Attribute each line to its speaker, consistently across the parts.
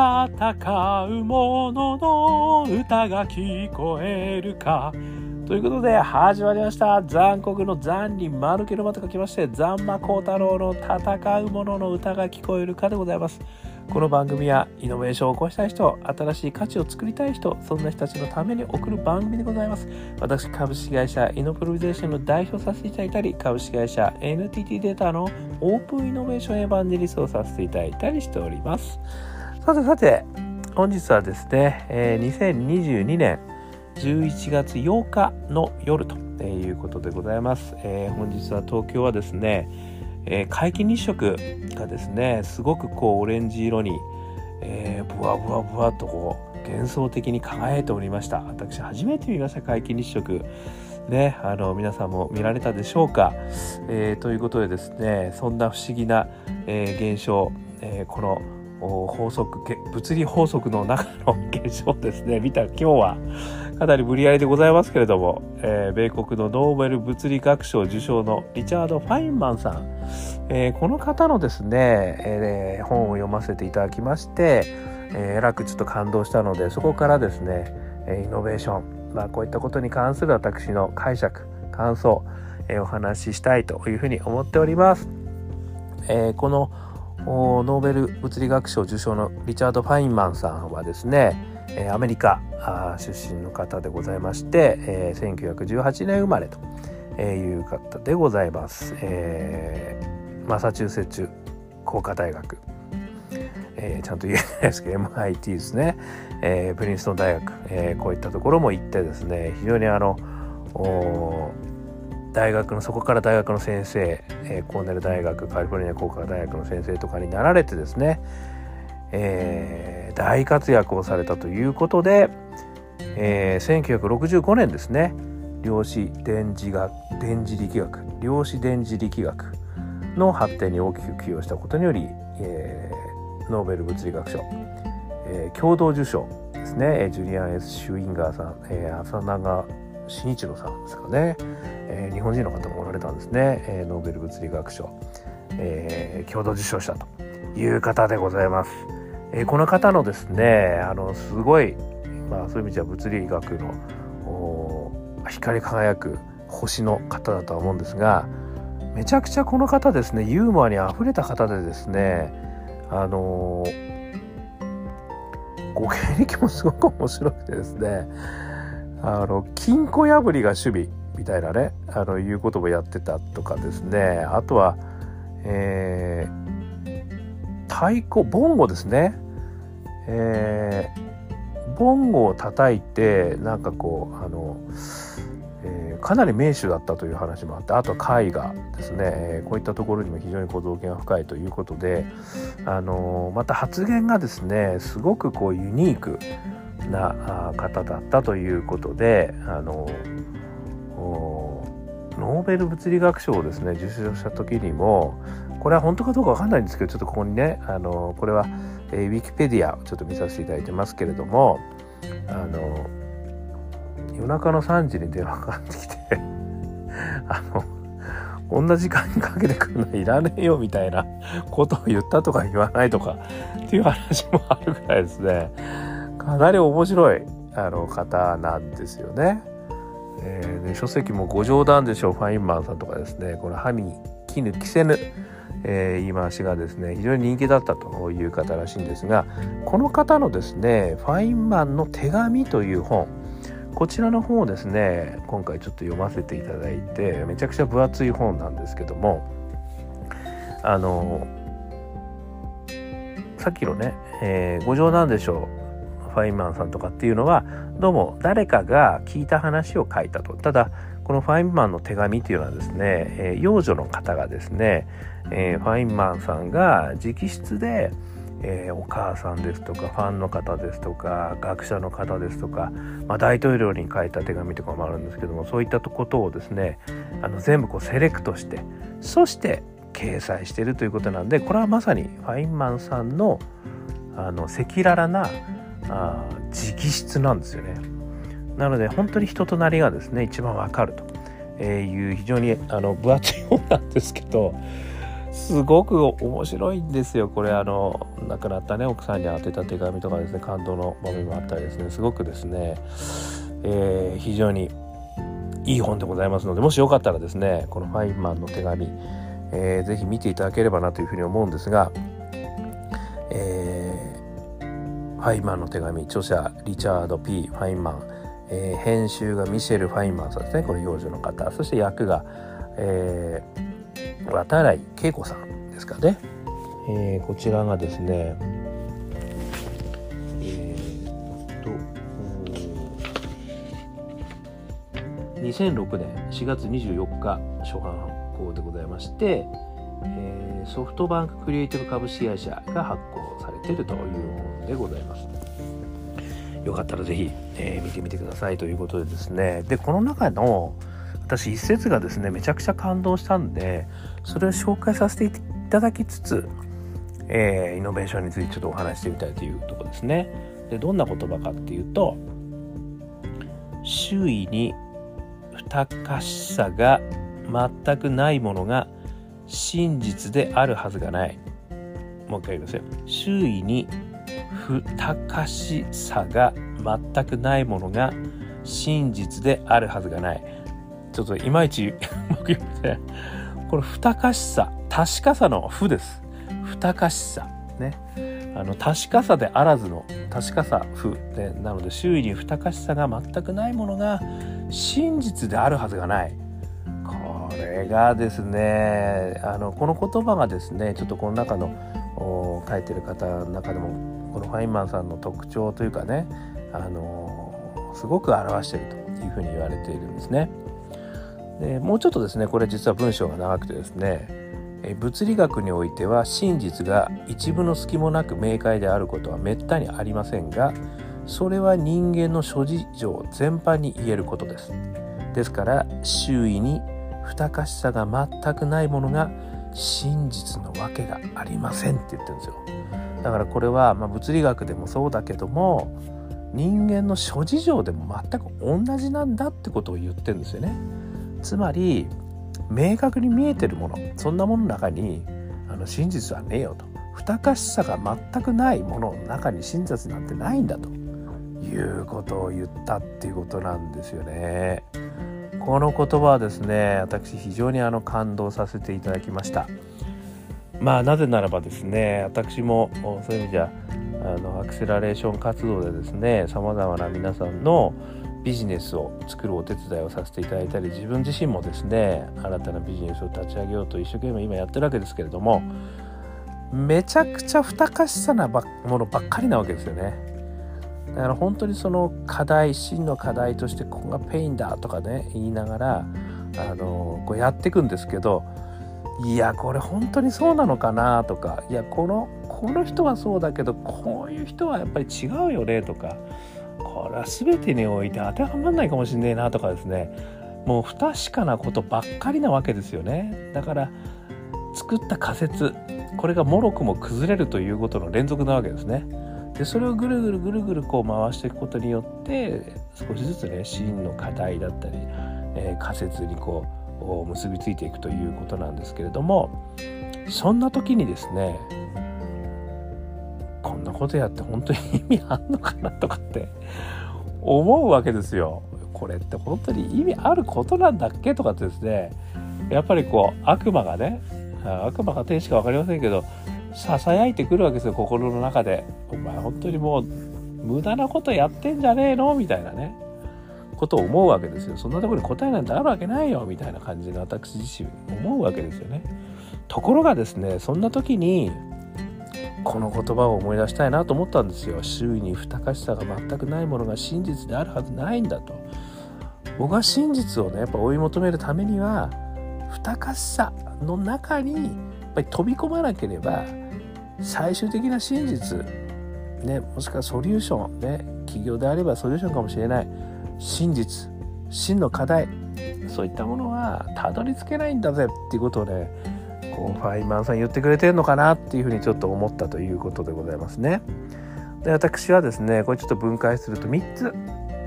Speaker 1: 戦う者のの歌が聞こえるか。ということで始まりました。残酷の残に丸けのまと書きまして残魔高太郎の戦う者の歌が聞こえるかでございます。この番組はイノベーションを起こしたい人新しい価値を作りたい人そんな人たちのために送る番組でございます。私株式会社イノプロビゼーションの代表させていただいたり株式会社 NTT データのオープンイノベーションエヴァンジェリストをさせていただいたりしております。さてさて本日はですね、え、2022年11月8日の夜ということでございます、えー、本日は東京はですね、えー、皆既日食がですねすごくこうオレンジ色に、えー、ブワブワブワとこう幻想的に輝いておりました。私初めて見ました皆既日食。ねあの皆さんも見られたでしょうか、えー、ということでですねそんな不思議な、えー、現象、えー、この法則物理法則の中の現象ですね 見た今日はかなり無理やりでございますけれども、えー、米国のノーベル物理学賞受賞のリチャード・ファインマンさん、えー、この方のですね、えー、本を読ませていただきまして、えー、楽ちょっと感動したのでそこからですねイノベーション、まあ、こういったことに関する私の解釈感想、えー、お話ししたいというふうに思っております。えー、このノーベル物理学賞受賞のリチャード・ファインマンさんはですねアメリカ出身の方でございまして、1918年生まれという方でございます。マサチューセッツ工科大学、えー、ちゃんと言えないですけど MIT ですね、えー、プリンストン大学、えー、こういったところも行ってですね非常にあの大学のそこから大学の先生、えー、コーネル大学カリフォルニア工科大学の先生とかになられてですね、えー、大活躍をされたということで、えー、1965年ですね量子電磁学電磁力学量子電磁力学の発展に大きく寄与したことにより、えー、ノーベル物理学賞、えー、共同受賞ですね。ジュリアン・ S・ シュウィンガーさん、えー、浅長慎一郎さんですかね、えー、日本人の方もおられたんですね、えー、ノーベル物理学賞、えー、共同受賞したという方でございます。えー、この方のですねあのすごい、まあ、そういう意味では物理学の光り輝く星の方だとは思うんですがめちゃくちゃこの方ですねユーモアにあふれた方でですねあのご経歴もすごく面白くてですねあの金庫破りが趣味みたいなねあのいうこともやってたとかですね。あとは、えー、太鼓ボンゴですね、えー、ボンゴを叩いてなんかこうあの、えー、かなり名手だったという話もあってあと絵画ですね、えー、こういったところにも非常にこう造形が深いということで、あのまた発言がですねすごくこうユニークな方だったということであのノーベル物理学賞をですね受賞した時にもこれは本当かどうか分かんないんですけどちょっとここにねあのこれは、えー、ウィキペディアをちょっと見させていただいてますけれどもあの夜中の3時に電話かかってきて あのこんな時間にかけてくるのいらねえよみたいなことを言ったとか言わないとかっていう話もあるぐらいですね。かなり面白いあの方なんですよね。えー、で書籍もご冗談でしょう。ファインマンさんとかですね。この「歯に絹着せぬ」えー、言い回しがですね非常に人気だったという方らしいんですがこの方のですね「ファインマンの手紙」という本こちらの本をですね今回ちょっと読ませていただいてめちゃくちゃ分厚い本なんですけどもあのさっきのね、えー、ご冗談でしょう。ファインマンさんとかっていうのはどうも誰かが聞いた話を書いたと。ただこのファインマンの手紙っていうのはですね、えー、幼女の方がですね、えー、ファインマンさんが直筆で、えー、お母さんですとかファンの方ですとか学者の方ですとか、まあ、大統領に書いた手紙とかもあるんですけどもそういったことをですねあの全部こうセレクトしてそして掲載しているということなんでこれはまさにファインマンさんのあの赤裸々なあ直筆なんですよね。なので本当に人となりがですね一番わかると。いう非常にあの分厚い本なんですけどすごく面白いんですよ。これあの亡くなったね奥さんに宛てた手紙とかですね感動の場面もあったりですね。すごくですね、えー、非常にいい本でございますのでもしよかったらですねこのファインマンの手紙、えー、ぜひ見ていただければなというふうに思うんですが、えー、ファイマンの手紙。著者リチャード・ P・ ファインマン、えー、編集がミシェル・ファインマンさんですね。これ幼女の方。そして役が、えー、渡来恵子さんですかね、えー、こちらがですね2006年4月24日初版発行でございまして、えー、ソフトバンククリエイティブ株式会社が発行。てるという本でございます。よかったらぜひ、えー、見てみてくださいということでですねでこの中の私一節がですねめちゃくちゃ感動したんでそれを紹介させていただきつつ、えー、イノベーションについてちょっとお話してみたいというとこですね。でどんな言葉かっていうと周囲に不確しさが全くないものが真実であるはずがない。もう一回言いますよ。周囲に不確しさが全くないものが真実であるはずがない。ちょっといまいち僕読めてこの不確しさ、確かさの不です。不確しさ。ね。あの確かさであらずの確かさ不でなので周囲に不確しさが全くないものが真実であるはずがないこれがですねあのこの言葉がですねちょっとこの中の書いてる方の中でもこのファインマンさんの特徴というかねあのすごく表しているというふうに言われているんですね。でもうちょっとですねこれ実は文章が長くてですね物理学においては真実が一部の隙もなく明快であることはめったにありませんがそれは人間の諸事情全般に言えることですですから周囲に不確しさが全くないものが真実のわけがありませんって言ってるんですよ。だからこれは、まあ、物理学でもそうだけども人間の諸事情でも全く同じなんだってことを言ってるんですよね。つまり明確に見えてるものそんなものの中にあの真実はねえよと。不確しさが全くないものの中に真実なんてないんだということを言ったっていうことなんですよね。この言葉はですね私非常にあの感動させていただきました。まあなぜならばですね私もそういう意味じゃあのアクセラレーション活動でですねさまざまな皆さんのビジネスを作るお手伝いをさせていただいたり自分自身もですね新たなビジネスを立ち上げようと一生懸命今やってるわけですけれどもめちゃくちゃ不確かしさなものばっかりなわけですよね。だから本当にその課題真の課題としてここがペインだとかね言いながらあのこうやっていくんですけどいやこれ本当にそうなのかなとかいやこのこの人はそうだけどこういう人はやっぱり違うよねとかこれは全てにおいて当てはまらないかもしれないなとかですね。もう不確かなことばっかりなわけですよね。だから作った仮説これがもろくも崩れるということの連続なわけですね。でそれをぐるぐるぐるぐるこう回していくことによって少しずつね真の課題だったり、えー、仮説にこう結びついていくということなんですけれどもそんな時にですねこんなことやって本当に意味あんのかなとかって思うわけですよ。これって本当に意味あることなんだっけとかってですねやっぱりこう悪魔がね悪魔か天使か分かりませんけどささやいてくるわけですよ心の中で。お前本当にもう無駄なことやってんじゃねえの？みたいなねことを思うわけですよ。そんなところに答えなんてあるわけないよみたいな感じで私自身思うわけですよね。ところがですねそんな時にこの言葉を思い出したいなと思ったんですよ周囲に不確かしさが全くないものが真実であるはずないんだと僕は真実をねやっぱ追い求めるためには不確かしさの中にぱり飛び込まなければ最終的な真実ねもしくはソリューションね企業であればソリューションかもしれない真実真の課題そういったものはたどり着けないんだぜっていうことをねこうファイマンさん言ってくれてるのかなっていうふうにちょっと思ったということでございますね。で私はですねこれちょっと分解すると3つ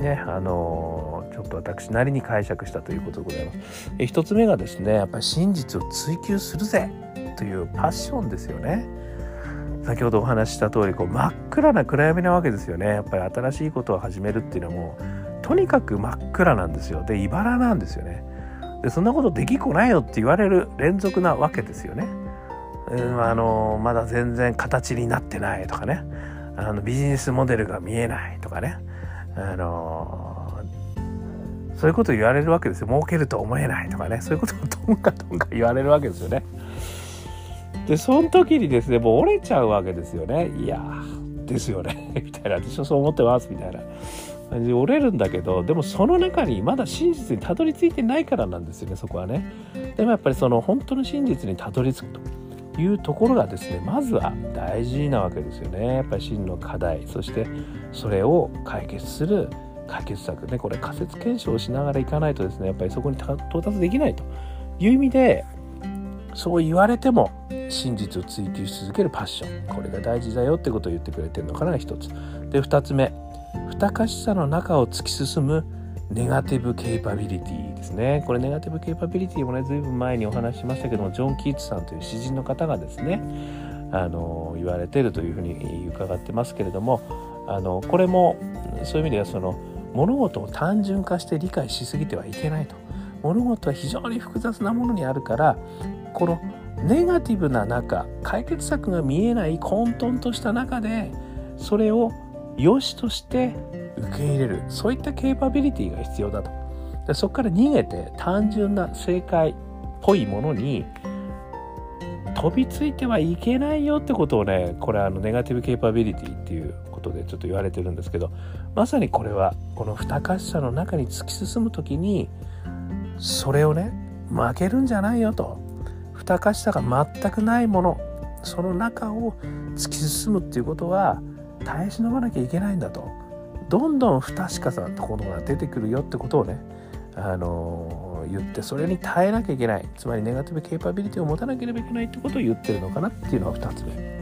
Speaker 1: ねあのちょっと私なりに解釈したということでございます。1つ目がですねやっぱり真実を追求するぜというパッションですよね。先ほどお話しした通りこり真っ暗な暗闇なわけですよね。やっぱり新しいことを始めるっていうのもとにかく真っ暗なんですよ。で茨なんですよね。でそんなことできっこないよって言われる連続なわけですよね、うん、あのまだ全然形になってないとかね。あのビジネスモデルが見えないとかね。あのそういうこと言われるわけですよ。儲けると思えないとかね。そういうことをどんかどんか言われるわけですよね。でその時にですねもう折れちゃうわけですよね。いやですよね。みたいな。私はそう思ってますみたいな。感じで折れるんだけどでもその中にまだ真実にたどり着いてないからなんですよねそこはね。でもやっぱりその本当の真実にたどり着くと。いうところがですねまずは大事なわけですよね。やっぱり真の課題。そしてそれを解決する解決策ねこれ仮説検証をしながらいかないとですねやっぱりそこに到達できないと。いう意味でそう言われても真実を追求し続けるパッション。これが大事だよってことを言ってくれてるのかな一つ。で二つ目。不可しさの中を突き進むネガティブケイパビリティですね。これネガティブケイパビリティもね随分前にお話ししましたけどもジョン・キーツさんという詩人の方がですねあの言われてるというふうに伺ってますけれどもあのこれもそういう意味ではその物事を単純化して理解しすぎてはいけないと。物事は非常に複雑なものにあるからこのネガティブな中解決策が見えない混沌とした中でそれを良しとして受け入れる。そういったケーパビリティが必要だと。でそこから逃げて単純な正解っぽいものに飛びついてはいけないよってことをねこれあのネガティブケーパビリティっていうことでちょっと言われてるんですけどまさにこれはこの不可しさの中に突き進む時にそれをね負けるんじゃないよと。不可しさが全くないものその中を突き進むっていうことは耐え忍ばなきゃいけないんだと。どんどん不確かさってことが出てくるよってことをねあの、言ってそれに耐えなきゃいけない。つまりネガティブケーパビリティを持たなければいけないってことを言ってるのかなっていうのが2つ目。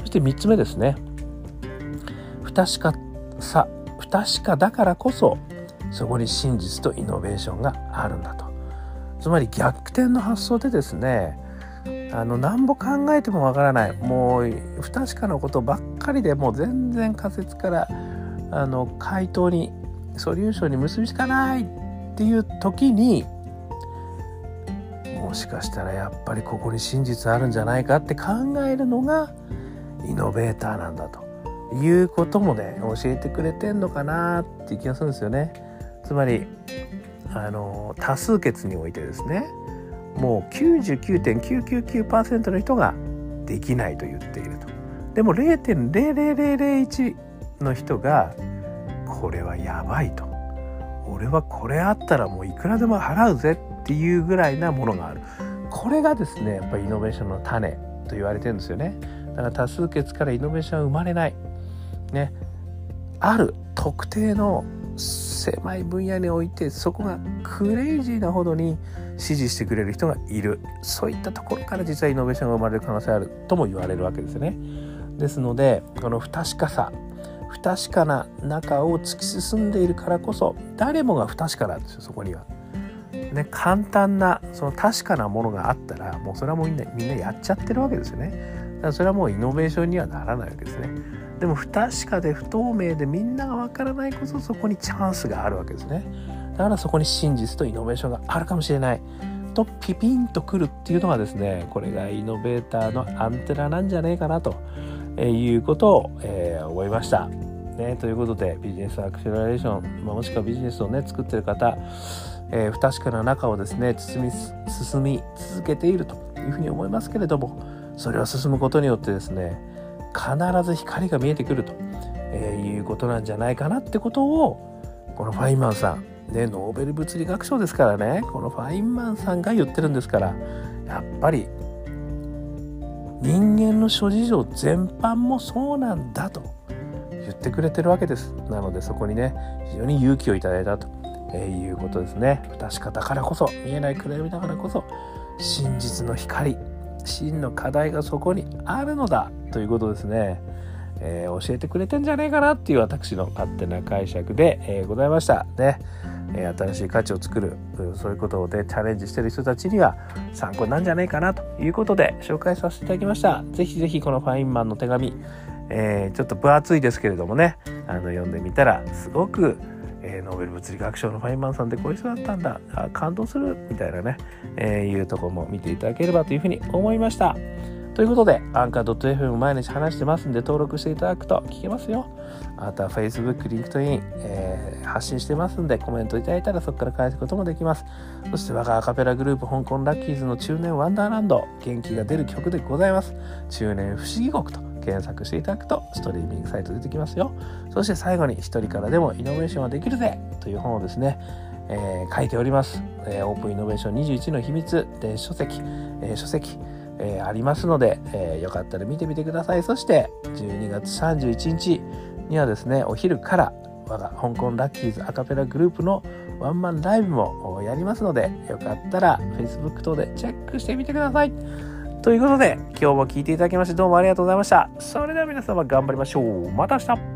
Speaker 1: そして3つ目ですね。不確かさ不確かだからこそそこに真実とイノベーションがあるんだと。つまり逆転の発想でですねあの何ぼ考えてもわからないもう不確かなことばっかりでもう全然仮説からあの回答にソリューションに結びつかないっていう時にもしかしたらやっぱりここに真実あるんじゃないかって考えるのがイノベーターなんだということもね教えてくれてんのかなっていう気がするんですよね。つまりあの多数決においてですねもう99.999%の人ができないと言っていると。でも0.00001の人がこれはやばいと。俺はこれあったらもういくらでも払うぜっていうぐらいなものがある。これがですねやっぱりイノベーションの種と言われてるんですよね。だから多数決からイノベーションは生まれない。ね。ある特定の狭い分野においてそこがクレイジーなほどに支持してくれる人がいるそういったところから実はイノベーションが生まれる可能性あるとも言われるわけですね。ですのでこの不確かさ不確かな中を突き進んでいるからこそ誰もが不確かなんですよそこには。ね、簡単なその確かなものがあったらもうそれはもうみんなみんなやっちゃってるわけですよね。だからそれはもうイノベーションにはならないわけですね。でも不確かで不透明でみんながわからないこそそこにチャンスがあるわけですねだからそこに真実とイノベーションがあるかもしれないとピピンとくるっていうのがですねこれがイノベーターのアンテナなんじゃねえかなということを、えー、思いました。ね、ということでビジネスアクセラレーション、まあ、もしくはビジネスをね作ってる方、えー、不確かな中をですね進み進み続けているというふうに思いますけれどもそれを進むことによってですね必ず光が見えてくると、えー、いうことなんじゃないかなってことをこのファインマンさんねノーベル物理学賞ですからねこのファインマンさんが言ってるんですからやっぱり人間の諸事情全般もそうなんだと言ってくれてるわけです。なのでそこにね非常に勇気をいただいたと、えー、いうことですね。確かだからこそ見えない暗闇だからこそ真実の光真の課題がそこにあるのだということですね、えー、教えてくれてんじゃねえかなっていう私の勝手な解釈で、えー、ございました。ね。え新しい価値を作るそういうことでチャレンジしてる人たちには参考なんじゃないかなということで紹介させていただきました。ぜひぜひこのファインマンの手紙、えー、ちょっと分厚いですけれどもねあの読んでみたらすごくえー、ノーベル物理学賞のファインマンさんってこういう人だったんだあ感動するみたいなね、えー、いうとこも見ていただければというふうに思いました。ということで、アンカー .fm 毎日話してますんで、登録していただくと聞けますよ。あとは Facebook、LinkedIn、えー、発信してますんで、コメントいただいたらそこから返すこともできます。そして我がアカペラグループ、香港ラッキーズの中年ワンダーランド、元気が出る曲でございます。中年不思議国と検索していただくと、ストリーミングサイト出てきますよ。そして最後に、一人からでもイノベーションはできるぜという本をですね、えー、書いております、えー。オープンイノベーション21の秘密、電子書籍、えー、書籍、えー、ありますので、えー、よかったら見てみてください。そして12月31日にはですね、お昼から我が香港ラッキーズアカペラグループのワンマンライブもやりますので、よかったら Facebook 等でチェックしてみてください。ということで、今日も聴いていただきましてどうもありがとうございました。それでは皆様頑張りましょう。また明日